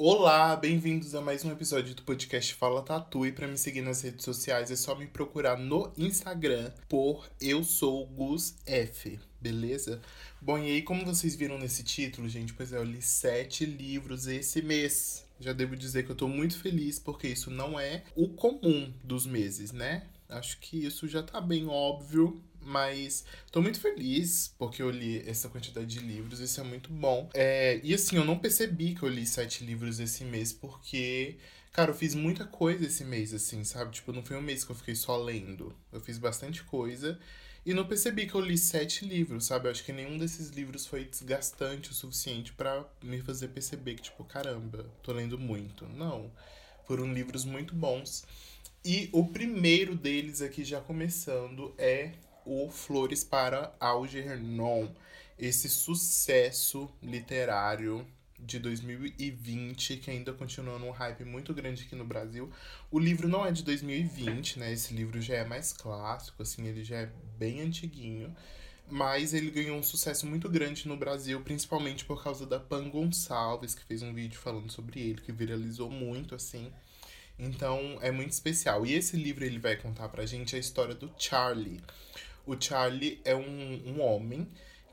Olá, bem-vindos a mais um episódio do podcast Fala Tatu. E para me seguir nas redes sociais é só me procurar no Instagram por Eu Sou Gus F, beleza? Bom, e aí, como vocês viram nesse título, gente, pois é, eu li sete livros esse mês. Já devo dizer que eu tô muito feliz porque isso não é o comum dos meses, né? Acho que isso já tá bem óbvio, mas tô muito feliz porque eu li essa quantidade de livros, isso é muito bom. É, e assim, eu não percebi que eu li sete livros esse mês, porque, cara, eu fiz muita coisa esse mês, assim, sabe? Tipo, não foi um mês que eu fiquei só lendo. Eu fiz bastante coisa. E não percebi que eu li sete livros, sabe? Eu acho que nenhum desses livros foi desgastante o suficiente para me fazer perceber que, tipo, caramba, tô lendo muito. Não. Foram livros muito bons. E o primeiro deles aqui, já começando, é o Flores para Algernon. Esse sucesso literário de 2020, que ainda continua num hype muito grande aqui no Brasil. O livro não é de 2020, né? Esse livro já é mais clássico, assim, ele já é bem antiguinho. Mas ele ganhou um sucesso muito grande no Brasil, principalmente por causa da Pan Gonçalves, que fez um vídeo falando sobre ele, que viralizou muito, assim. Então, é muito especial. E esse livro, ele vai contar pra gente a história do Charlie. O Charlie é um, um homem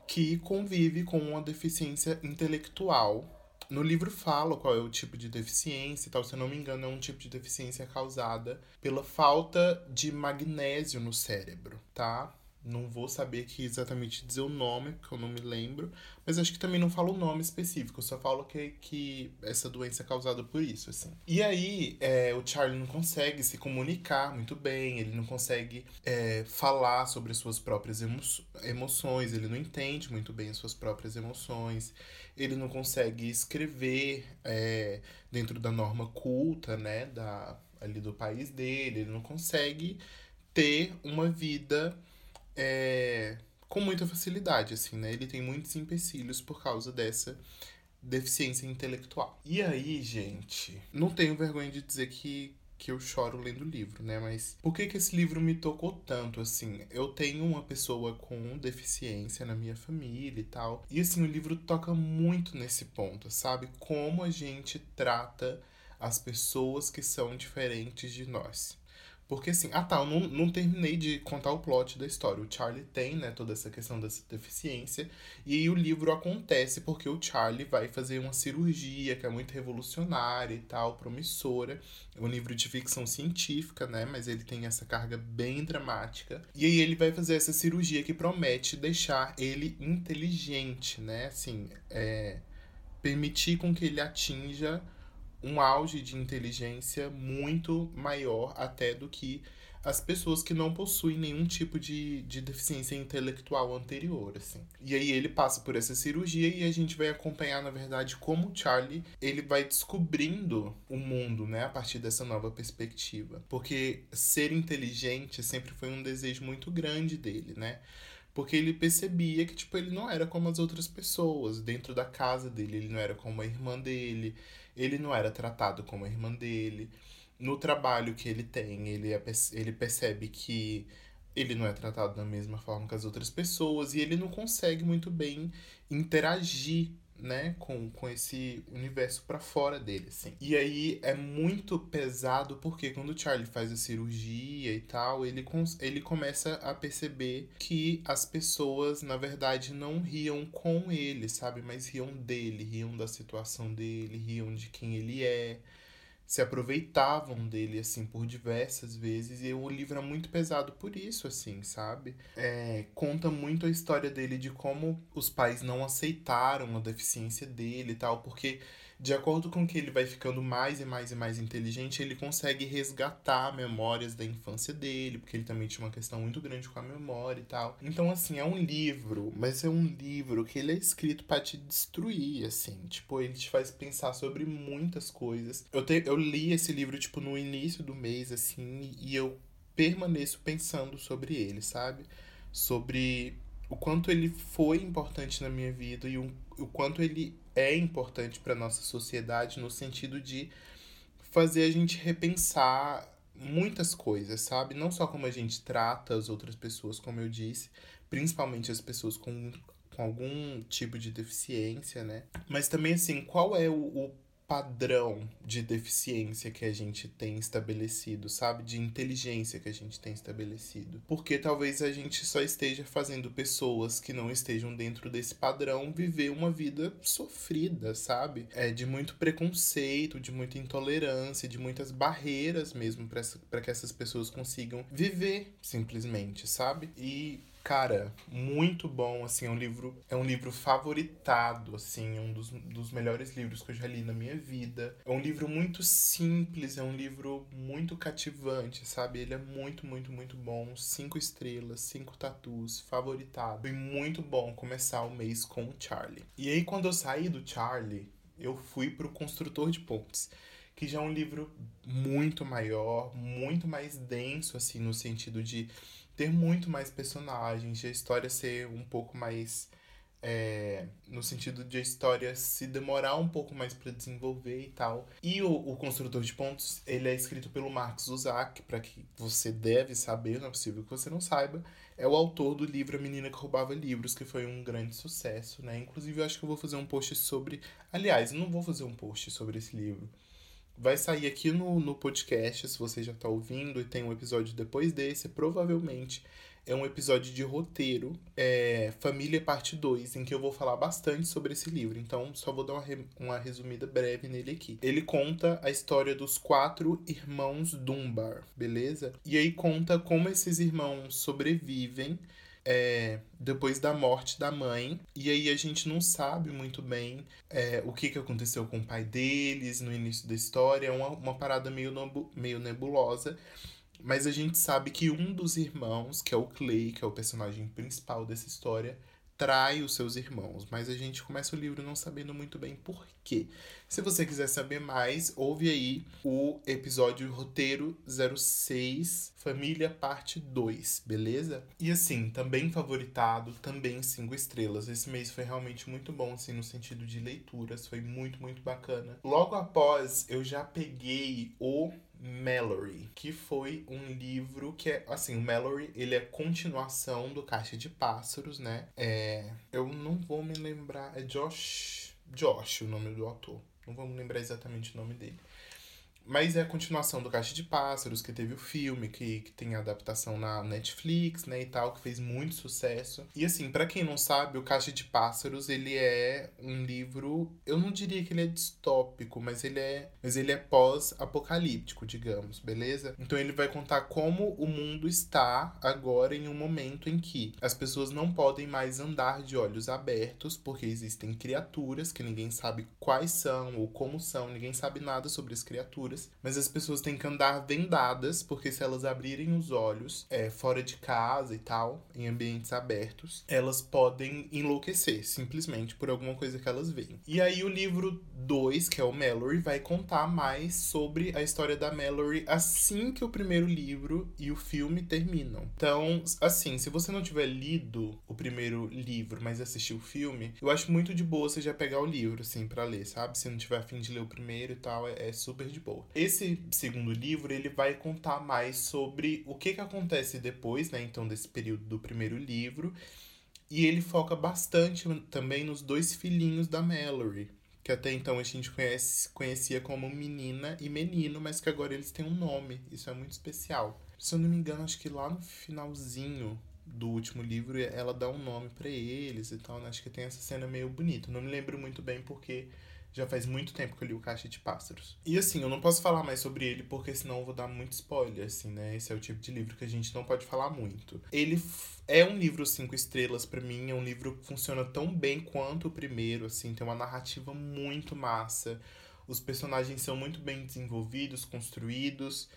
que convive com uma deficiência intelectual. No livro fala qual é o tipo de deficiência e tal, se eu não me engano, é um tipo de deficiência causada pela falta de magnésio no cérebro, tá? Não vou saber aqui exatamente dizer o nome, porque eu não me lembro. Mas acho que também não falo o nome específico, só falo que, que essa doença é causada por isso, assim. E aí, é, o Charlie não consegue se comunicar muito bem, ele não consegue é, falar sobre as suas próprias emo emoções, ele não entende muito bem as suas próprias emoções, ele não consegue escrever é, dentro da norma culta, né, da, ali do país dele, ele não consegue ter uma vida é, com muita facilidade, assim, né? Ele tem muitos empecilhos por causa dessa deficiência intelectual. E aí, gente, não tenho vergonha de dizer que, que eu choro lendo o livro, né? Mas por que, que esse livro me tocou tanto, assim? Eu tenho uma pessoa com deficiência na minha família e tal. E, assim, o livro toca muito nesse ponto, sabe? Como a gente trata as pessoas que são diferentes de nós. Porque assim, ah tá, eu não, não terminei de contar o plot da história. O Charlie tem, né, toda essa questão dessa deficiência. E aí o livro acontece porque o Charlie vai fazer uma cirurgia que é muito revolucionária e tal, promissora. É um livro de ficção científica, né? Mas ele tem essa carga bem dramática. E aí ele vai fazer essa cirurgia que promete deixar ele inteligente, né? Assim, é, permitir com que ele atinja um auge de inteligência muito maior até do que as pessoas que não possuem nenhum tipo de, de deficiência intelectual anterior, assim. E aí ele passa por essa cirurgia e a gente vai acompanhar, na verdade, como o Charlie, ele vai descobrindo o mundo, né, a partir dessa nova perspectiva. Porque ser inteligente sempre foi um desejo muito grande dele, né? Porque ele percebia que, tipo, ele não era como as outras pessoas. Dentro da casa dele, ele não era como a irmã dele ele não era tratado como a irmã dele. No trabalho que ele tem, ele, é, ele percebe que ele não é tratado da mesma forma que as outras pessoas e ele não consegue muito bem interagir né, com, com esse universo para fora dele, assim. E aí é muito pesado porque quando o Charlie faz a cirurgia e tal, ele, ele começa a perceber que as pessoas, na verdade, não riam com ele, sabe? Mas riam dele, riam da situação dele, riam de quem ele é se aproveitavam dele, assim, por diversas vezes. E o livro é muito pesado por isso, assim, sabe? É, conta muito a história dele de como os pais não aceitaram a deficiência dele e tal, porque de acordo com que ele vai ficando mais e mais e mais inteligente, ele consegue resgatar memórias da infância dele, porque ele também tinha uma questão muito grande com a memória e tal. Então, assim, é um livro, mas é um livro que ele é escrito para te destruir, assim. Tipo, ele te faz pensar sobre muitas coisas. Eu, te, eu li esse livro, tipo, no início do mês, assim, e eu permaneço pensando sobre ele, sabe? Sobre o quanto ele foi importante na minha vida e o, o quanto ele é importante para nossa sociedade no sentido de fazer a gente repensar muitas coisas, sabe? Não só como a gente trata as outras pessoas, como eu disse, principalmente as pessoas com, com algum tipo de deficiência, né? Mas também, assim, qual é o, o padrão de deficiência que a gente tem estabelecido, sabe? De inteligência que a gente tem estabelecido. Porque talvez a gente só esteja fazendo pessoas que não estejam dentro desse padrão viver uma vida sofrida, sabe? É de muito preconceito, de muita intolerância, de muitas barreiras mesmo para que essas pessoas consigam viver simplesmente, sabe? E Cara, muito bom, assim, é um livro, é um livro favoritado, assim, um dos, dos melhores livros que eu já li na minha vida. É um livro muito simples, é um livro muito cativante, sabe? Ele é muito, muito, muito bom. Cinco estrelas, cinco tatus, favoritado. Foi muito bom começar o mês com o Charlie. E aí, quando eu saí do Charlie, eu fui pro Construtor de Pontes que já é um livro muito maior, muito mais denso, assim, no sentido de ter muito mais personagens, de a história ser um pouco mais. É, no sentido de a história se demorar um pouco mais para desenvolver e tal. E o, o Construtor de Pontos, ele é escrito pelo Marcos Uzak, para que você deve saber, não é possível que você não saiba. É o autor do livro A Menina que Roubava Livros, que foi um grande sucesso, né? Inclusive, eu acho que eu vou fazer um post sobre. Aliás, eu não vou fazer um post sobre esse livro vai sair aqui no, no podcast, se você já está ouvindo, e tem um episódio depois desse, provavelmente é um episódio de roteiro, é, Família Parte 2, em que eu vou falar bastante sobre esse livro. Então, só vou dar uma, re, uma resumida breve nele aqui. Ele conta a história dos quatro irmãos Dunbar, beleza? E aí conta como esses irmãos sobrevivem é, depois da morte da mãe. E aí a gente não sabe muito bem é, o que, que aconteceu com o pai deles no início da história. É uma, uma parada meio, meio nebulosa. Mas a gente sabe que um dos irmãos, que é o Clay, que é o personagem principal dessa história, trai os seus irmãos, mas a gente começa o livro não sabendo muito bem por quê. Se você quiser saber mais, ouve aí o episódio roteiro 06, Família Parte 2, beleza? E assim, também favoritado, também cinco estrelas. Esse mês foi realmente muito bom, assim, no sentido de leituras, foi muito, muito bacana. Logo após, eu já peguei o Mallory, que foi um livro que é, assim, o Mallory, ele é continuação do Caixa de Pássaros, né? É, eu não vou me lembrar, é Josh, Josh o nome do autor. Não vou me lembrar exatamente o nome dele. Mas é a continuação do Caixa de Pássaros, que teve o filme, que, que tem a adaptação na Netflix, né, e tal, que fez muito sucesso. E assim, para quem não sabe, o Caixa de Pássaros, ele é um livro, eu não diria que ele é distópico, mas ele é, mas ele é pós-apocalíptico, digamos, beleza? Então ele vai contar como o mundo está agora em um momento em que as pessoas não podem mais andar de olhos abertos, porque existem criaturas que ninguém sabe quais são ou como são, ninguém sabe nada sobre as criaturas mas as pessoas têm que andar vendadas, porque se elas abrirem os olhos é, fora de casa e tal, em ambientes abertos, elas podem enlouquecer, simplesmente por alguma coisa que elas veem. E aí o livro 2, que é o Mallory, vai contar mais sobre a história da Mallory assim que o primeiro livro e o filme terminam. Então, assim, se você não tiver lido o primeiro livro, mas assistiu o filme, eu acho muito de boa você já pegar o livro, assim, para ler, sabe? Se não tiver afim de ler o primeiro e tal, é, é super de boa. Esse segundo livro, ele vai contar mais sobre o que, que acontece depois, né, então, desse período do primeiro livro. E ele foca bastante também nos dois filhinhos da Mallory, que até então a gente conhece, conhecia como menina e menino, mas que agora eles têm um nome. Isso é muito especial. Se eu não me engano, acho que lá no finalzinho do último livro ela dá um nome para eles e tal, né? Acho que tem essa cena meio bonita. Não me lembro muito bem porque já faz muito tempo que eu li o Caixa de Pássaros. E assim, eu não posso falar mais sobre ele porque senão eu vou dar muito spoiler, assim, né? Esse é o tipo de livro que a gente não pode falar muito. Ele é um livro cinco estrelas para mim, é um livro que funciona tão bem quanto o primeiro, assim, tem uma narrativa muito massa. Os personagens são muito bem desenvolvidos, construídos.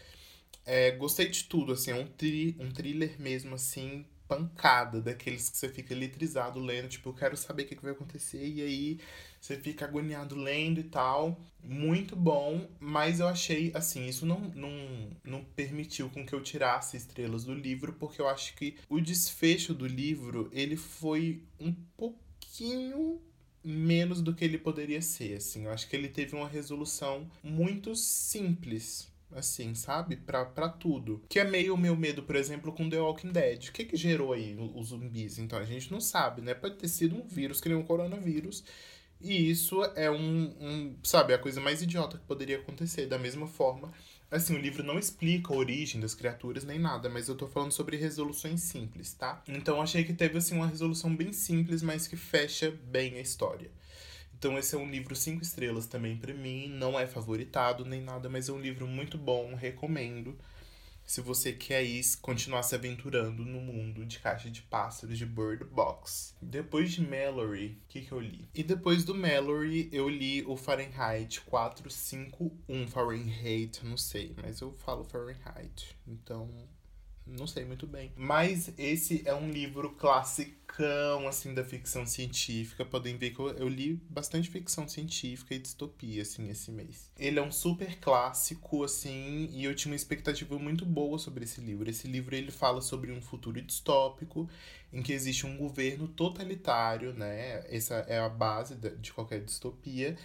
É, gostei de tudo, assim, é um, tri um thriller mesmo, assim, pancada, daqueles que você fica eletrizado lendo, tipo, eu quero saber o que, que vai acontecer, e aí você fica agoniado lendo e tal. Muito bom, mas eu achei, assim, isso não, não, não permitiu com que eu tirasse estrelas do livro, porque eu acho que o desfecho do livro, ele foi um pouquinho menos do que ele poderia ser, assim. Eu acho que ele teve uma resolução muito simples, assim, sabe? Pra, pra tudo. Que é meio o meu medo, por exemplo, com The Walking Dead. O que que gerou aí os zumbis? Então, a gente não sabe, né? Pode ter sido um vírus, que nem um coronavírus, E isso é um, um, sabe, a coisa mais idiota que poderia acontecer. Da mesma forma, assim, o livro não explica a origem das criaturas nem nada, mas eu tô falando sobre resoluções simples, tá? Então achei que teve, assim, uma resolução bem simples, mas que fecha bem a história. Então esse é um livro cinco estrelas também para mim, não é favoritado nem nada, mas é um livro muito bom, recomendo se você quer ir continuar se aventurando no mundo de caixa de pássaros de Bird Box. Depois de Mallory, o que, que eu li? E depois do Mallory, eu li o Fahrenheit 451 Fahrenheit, não sei, mas eu falo Fahrenheit. Então, não sei muito bem. Mas esse é um livro classicão, assim, da ficção científica. Podem ver que eu, eu, li bastante ficção científica e distopia, assim, esse mês. Ele é um super clássico, assim, e eu tinha uma expectativa muito boa sobre esse livro. Esse livro, ele fala sobre um futuro distópico em que existe um governo totalitário, né? Essa é a base de qualquer distopia.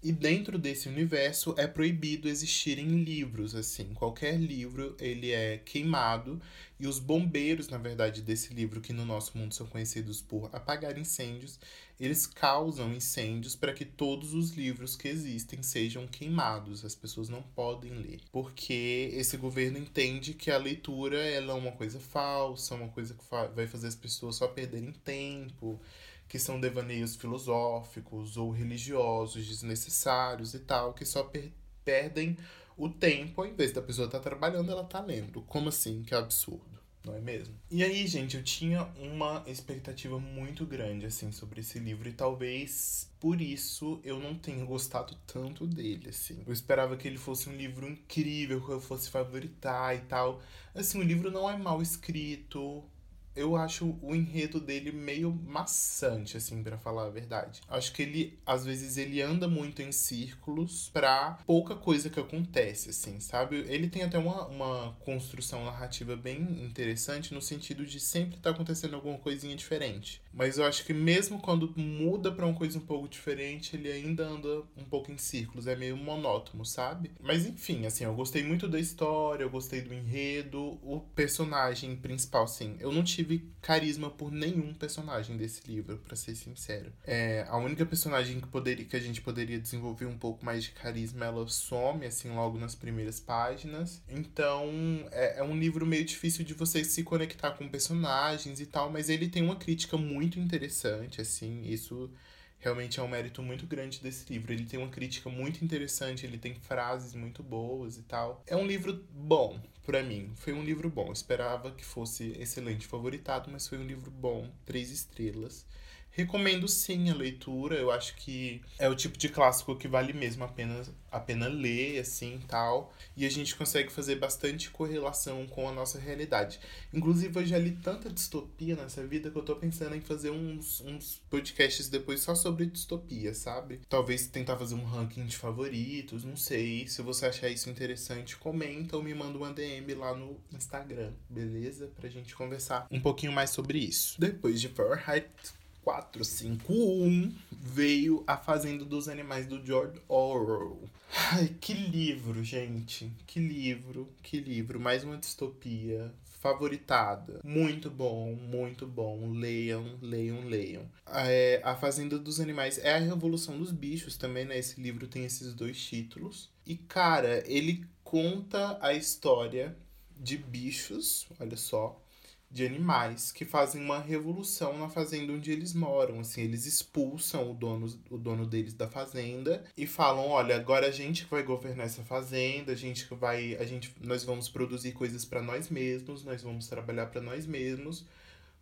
E dentro desse universo é proibido existirem livros, assim. Qualquer livro, ele é queimado. E os bombeiros, na verdade, desse livro, que no nosso mundo são conhecidos por apagar incêndios, eles causam incêndios para que todos os livros que existem sejam queimados. As pessoas não podem ler. Porque esse governo entende que a leitura ela é uma coisa falsa, uma coisa que vai fazer as pessoas só perderem tempo que são devaneios filosóficos ou religiosos desnecessários e tal, que só per perdem o tempo, ao invés da pessoa estar tá trabalhando, ela tá lendo. Como assim? Que absurdo, não é mesmo? E aí, gente, eu tinha uma expectativa muito grande, assim, sobre esse livro, e talvez por isso eu não tenha gostado tanto dele, assim. Eu esperava que ele fosse um livro incrível, que eu fosse favoritar e tal. Assim, o livro não é mal escrito, eu acho o enredo dele meio maçante, assim, para falar a verdade. Acho que ele, às vezes, ele anda muito em círculos pra pouca coisa que acontece, assim, sabe? Ele tem até uma, uma construção narrativa bem interessante no sentido de sempre tá acontecendo alguma coisinha diferente. Mas eu acho que mesmo quando muda para uma coisa um pouco diferente, ele ainda anda um pouco em círculos, é meio monótono, sabe? Mas enfim, assim, eu gostei muito da história, eu gostei do enredo, o personagem principal, assim, eu não tive tive carisma por nenhum personagem desse livro, para ser sincero. É, a única personagem que, poderia, que a gente poderia desenvolver um pouco mais de carisma, ela some, assim, logo nas primeiras páginas. Então, é, é um livro meio difícil de você se conectar com personagens e tal, mas ele tem uma crítica muito interessante, assim, isso realmente é um mérito muito grande desse livro. Ele tem uma crítica muito interessante, ele tem frases muito boas e tal. É um livro bom, para mim. Foi um livro bom. Eu esperava que fosse excelente favoritado, mas foi um livro bom, três estrelas. Recomendo sim a leitura, eu acho que é o tipo de clássico que vale mesmo a pena, a pena ler, assim, tal. E a gente consegue fazer bastante correlação com a nossa realidade. Inclusive, eu já li tanta distopia nessa vida que eu tô pensando em fazer uns, uns podcasts depois só sobre distopia, sabe? Talvez tentar fazer um ranking de favoritos, não sei. Se você achar isso interessante, comenta ou me manda uma DM lá no Instagram, beleza? Pra gente conversar um pouquinho mais sobre isso. Depois de Fahrenheit 451 veio A Fazenda dos Animais do George Orwell. Ai, que livro, gente. Que livro, que livro. Mais uma distopia favoritada. Muito bom, muito bom. Leiam, leiam, leiam. É, a Fazenda dos Animais é a Revolução dos Bichos também, né? Esse livro tem esses dois títulos. E, cara, ele conta a história de bichos, olha só, de animais que fazem uma revolução na fazenda onde eles moram. Assim, eles expulsam o dono, o dono deles da fazenda e falam: olha, agora a gente vai governar essa fazenda, a gente vai, a gente, nós vamos produzir coisas para nós mesmos, nós vamos trabalhar para nós mesmos,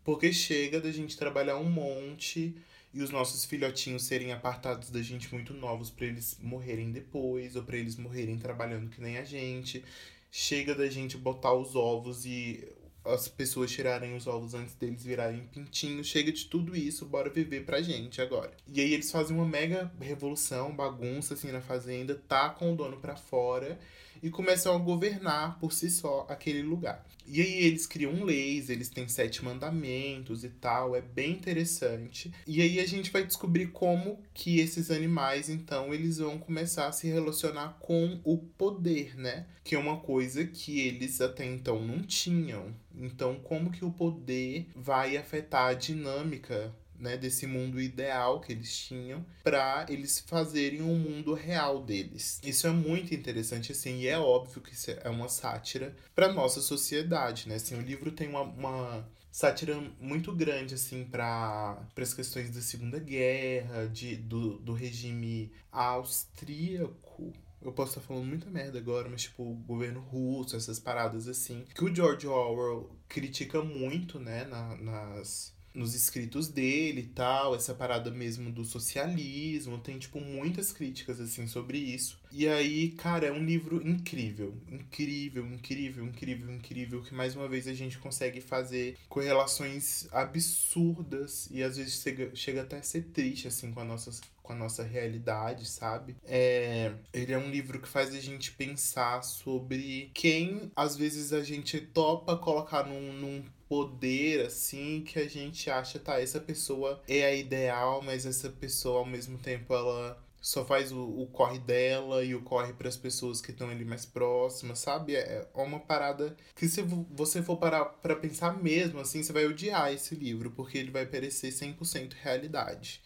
porque chega da gente trabalhar um monte e os nossos filhotinhos serem apartados da gente muito novos para eles morrerem depois ou para eles morrerem trabalhando que nem a gente. Chega da gente botar os ovos e as pessoas tirarem os ovos antes deles virarem pintinhos. Chega de tudo isso, bora viver pra gente agora. E aí eles fazem uma mega revolução, bagunça assim na fazenda, tá com o dono para fora e começam a governar por si só aquele lugar. E aí eles criam leis, eles têm sete mandamentos e tal, é bem interessante. E aí a gente vai descobrir como que esses animais, então, eles vão começar a se relacionar com o poder, né? Que é uma coisa que eles até então não tinham. Então, como que o poder vai afetar a dinâmica né, desse mundo ideal que eles tinham para eles fazerem um mundo real deles. Isso é muito interessante assim, e é óbvio que isso é uma sátira para nossa sociedade, né? Assim, o livro tem uma, uma sátira muito grande assim para as questões da Segunda Guerra, de, do, do regime austríaco, eu posso estar falando muita merda agora, mas tipo, o governo russo, essas paradas assim. Que o George Orwell critica muito, né, na, nas, nos escritos dele e tal, essa parada mesmo do socialismo, tem, tipo, muitas críticas, assim, sobre isso. E aí, cara, é um livro incrível, incrível, incrível, incrível, incrível, que mais uma vez a gente consegue fazer correlações absurdas e às vezes chega, chega até a ser triste, assim, com a nossa com a nossa realidade, sabe? É, ele é um livro que faz a gente pensar sobre quem às vezes a gente topa colocar num, num poder assim que a gente acha, tá, essa pessoa é a ideal, mas essa pessoa ao mesmo tempo ela só faz o, o corre dela e o corre para as pessoas que estão ali mais próximas, sabe? É, é uma parada que se você for parar para pensar mesmo, assim, você vai odiar esse livro, porque ele vai parecer 100% realidade.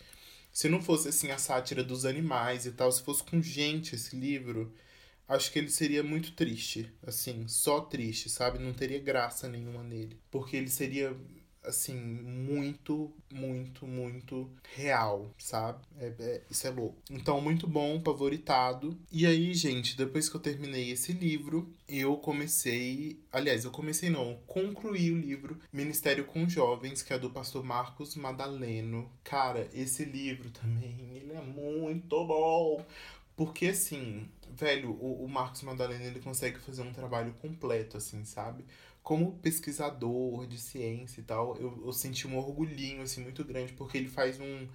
Se não fosse assim a sátira dos animais e tal, se fosse com gente esse livro, acho que ele seria muito triste, assim, só triste, sabe? Não teria graça nenhuma nele, porque ele seria assim, muito, muito, muito real, sabe? É, é, isso é louco. Então, muito bom, favoritado. E aí, gente, depois que eu terminei esse livro, eu comecei. Aliás, eu comecei não, concluí o livro Ministério com Jovens, que é do pastor Marcos Madaleno. Cara, esse livro também, ele é muito bom. Porque, assim, velho, o, o Marcos Madalena, ele consegue fazer um trabalho completo, assim, sabe? Como pesquisador de ciência e tal, eu, eu senti um orgulhinho, assim, muito grande, porque ele faz um,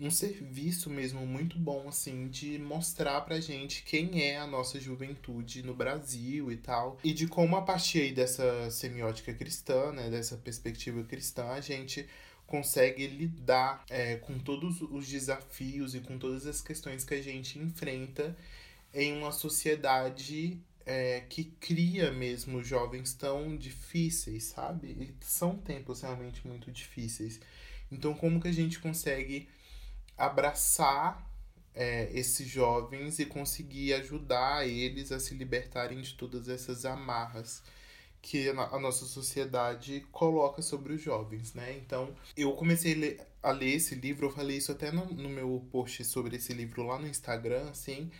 um serviço mesmo muito bom, assim, de mostrar pra gente quem é a nossa juventude no Brasil e tal. E de como, a partir aí dessa semiótica cristã, né, dessa perspectiva cristã, a gente consegue lidar é, com todos os desafios e com todas as questões que a gente enfrenta em uma sociedade é, que cria mesmo jovens tão difíceis, sabe? E são tempos realmente muito difíceis. Então, como que a gente consegue abraçar é, esses jovens e conseguir ajudar eles a se libertarem de todas essas amarras que a nossa sociedade coloca sobre os jovens, né? Então, eu comecei a ler, a ler esse livro, eu falei isso até no, no meu post sobre esse livro lá no Instagram, assim,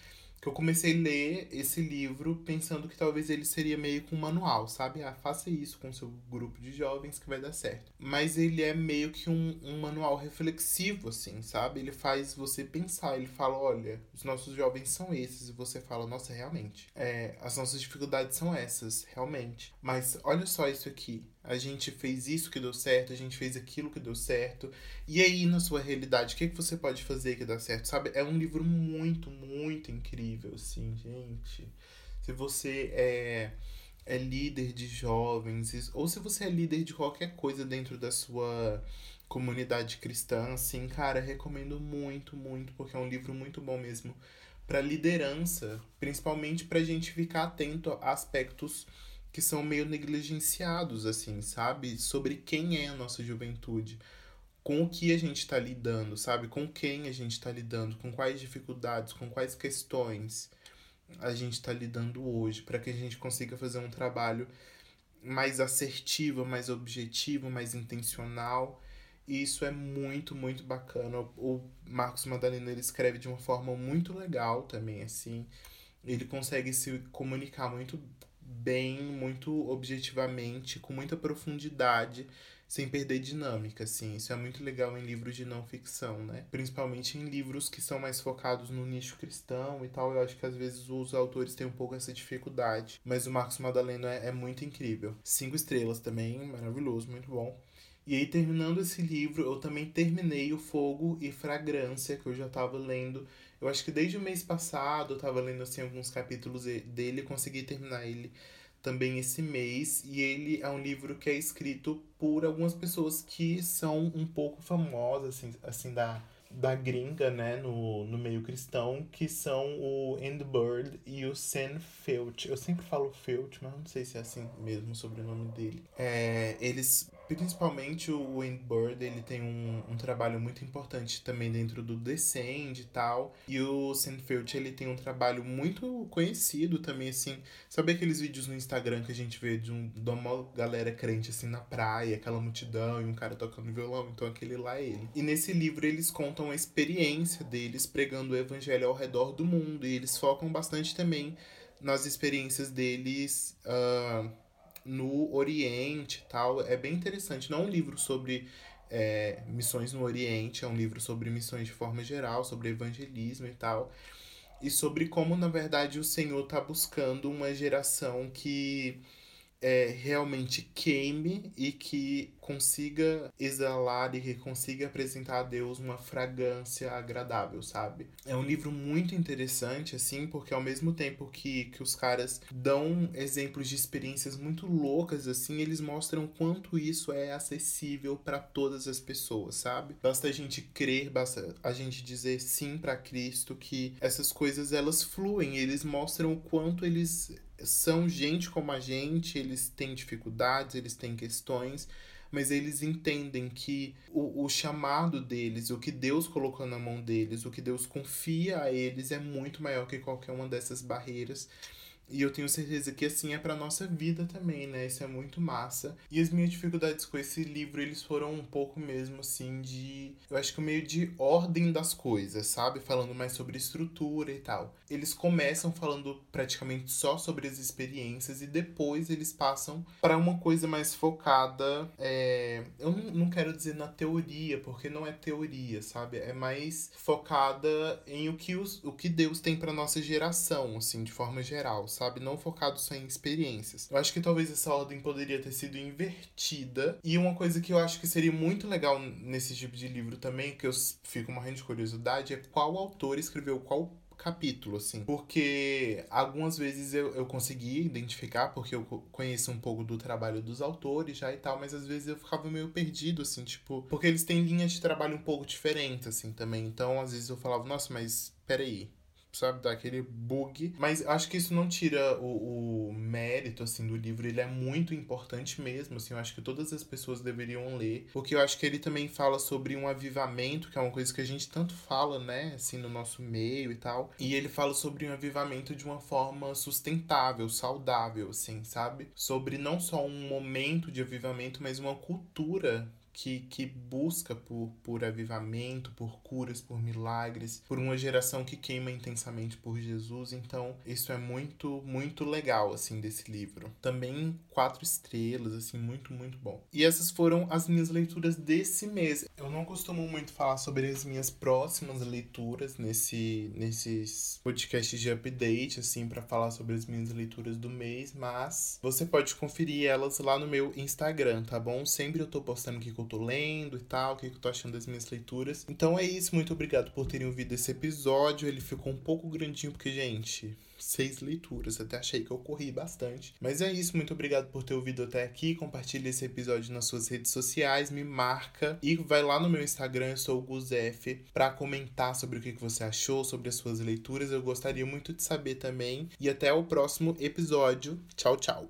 que eu comecei a ler esse livro pensando que talvez ele seria meio que um manual, sabe? Ah, faça isso com seu grupo de jovens que vai dar certo. Mas ele é meio que um, um manual reflexivo, assim, sabe? Ele faz você pensar, ele fala, olha, os nossos jovens são esses, e você fala, nossa, realmente. É, as nossas dificuldades são essas, realmente. Mas olha só isso aqui a gente fez isso que deu certo, a gente fez aquilo que deu certo. E aí, na sua realidade, o que, que você pode fazer que dá certo, sabe? É um livro muito, muito incrível, assim, gente. Se você é, é líder de jovens, ou se você é líder de qualquer coisa dentro da sua comunidade cristã, assim, cara, recomendo muito, muito, porque é um livro muito bom mesmo para liderança, principalmente pra gente ficar atento a aspectos que são meio negligenciados, assim, sabe? Sobre quem é a nossa juventude, com o que a gente está lidando, sabe? Com quem a gente está lidando, com quais dificuldades, com quais questões a gente está lidando hoje, para que a gente consiga fazer um trabalho mais assertivo, mais objetivo, mais intencional. E isso é muito, muito bacana. O Marcos Madalena ele escreve de uma forma muito legal também, assim. Ele consegue se comunicar muito bem, muito objetivamente, com muita profundidade, sem perder dinâmica, assim. Isso é muito legal em livros de não ficção, né? Principalmente em livros que são mais focados no nicho cristão e tal. Eu acho que às vezes os autores têm um pouco essa dificuldade. Mas o Marcos Madalena é, é muito incrível. Cinco estrelas também, maravilhoso, muito bom. E aí, terminando esse livro, eu também terminei o Fogo e Fragrância, que eu já estava lendo eu acho que desde o mês passado eu tava lendo assim alguns capítulos dele e consegui terminar ele também esse mês. E ele é um livro que é escrito por algumas pessoas que são um pouco famosas, assim, assim da, da gringa, né, no, no meio cristão, que são o Andy Bird e o Sam Felch. Eu sempre falo Felch, mas não sei se é assim mesmo o sobrenome dele. É, eles principalmente o Wayne Bird, ele tem um, um trabalho muito importante também dentro do Descend e tal. E o Sandfield, ele tem um trabalho muito conhecido também, assim. Sabe aqueles vídeos no Instagram que a gente vê de, um, de uma galera crente, assim, na praia, aquela multidão e um cara tocando violão? Então aquele lá é ele. E nesse livro eles contam a experiência deles pregando o evangelho ao redor do mundo. E eles focam bastante também nas experiências deles... Uh, no Oriente tal. É bem interessante. Não é um livro sobre é, missões no Oriente, é um livro sobre missões de forma geral, sobre evangelismo e tal. E sobre como, na verdade, o Senhor está buscando uma geração que é, realmente queime e que consiga exalar e que consiga apresentar a Deus uma fragrância agradável, sabe? É um livro muito interessante, assim, porque ao mesmo tempo que, que os caras dão exemplos de experiências muito loucas, assim, eles mostram quanto isso é acessível para todas as pessoas, sabe? Basta a gente crer, basta a gente dizer sim para Cristo que essas coisas elas fluem, eles mostram o quanto eles são gente como a gente, eles têm dificuldades, eles têm questões, mas eles entendem que o, o chamado deles, o que Deus colocou na mão deles, o que Deus confia a eles é muito maior que qualquer uma dessas barreiras. E eu tenho certeza que assim é pra nossa vida também, né? Isso é muito massa. E as minhas dificuldades com esse livro, eles foram um pouco mesmo assim de. Eu acho que meio de ordem das coisas, sabe? Falando mais sobre estrutura e tal. Eles começam falando praticamente só sobre as experiências e depois eles passam para uma coisa mais focada. É... Eu não quero dizer na teoria, porque não é teoria, sabe? É mais focada em o que, os... o que Deus tem para nossa geração, assim, de forma geral sabe? Não focado só em experiências. Eu acho que talvez essa ordem poderia ter sido invertida. E uma coisa que eu acho que seria muito legal nesse tipo de livro também, que eu fico morrendo de curiosidade, é qual autor escreveu qual capítulo, assim. Porque algumas vezes eu, eu consegui identificar, porque eu conheço um pouco do trabalho dos autores já e tal, mas às vezes eu ficava meio perdido, assim, tipo. Porque eles têm linhas de trabalho um pouco diferentes, assim, também. Então, às vezes eu falava, nossa, mas peraí sabe, daquele bug. Mas acho que isso não tira o, o mérito, assim, do livro. Ele é muito importante mesmo, assim. Eu acho que todas as pessoas deveriam ler. Porque eu acho que ele também fala sobre um avivamento, que é uma coisa que a gente tanto fala, né, assim, no nosso meio e tal. E ele fala sobre um avivamento de uma forma sustentável, saudável, assim, sabe? Sobre não só um momento de avivamento, mas uma cultura que, que busca por, por avivamento, por curas, por milagres, por uma geração que queima intensamente por Jesus. Então, isso é muito, muito legal, assim, desse livro. Também quatro estrelas, assim, muito, muito bom. E essas foram as minhas leituras desse mês. Eu não costumo muito falar sobre as minhas próximas leituras nesse, nesses podcasts de update, assim, para falar sobre as minhas leituras do mês, mas você pode conferir elas lá no meu Instagram, tá bom? Sempre eu tô postando eu tô lendo e tal, o que eu tô achando das minhas leituras. Então é isso, muito obrigado por terem ouvido esse episódio. Ele ficou um pouco grandinho, porque, gente, seis leituras. Até achei que eu corri bastante. Mas é isso, muito obrigado por ter ouvido até aqui. Compartilhe esse episódio nas suas redes sociais, me marca e vai lá no meu Instagram, eu sou o GuzF, para comentar sobre o que você achou, sobre as suas leituras. Eu gostaria muito de saber também. E até o próximo episódio. Tchau, tchau.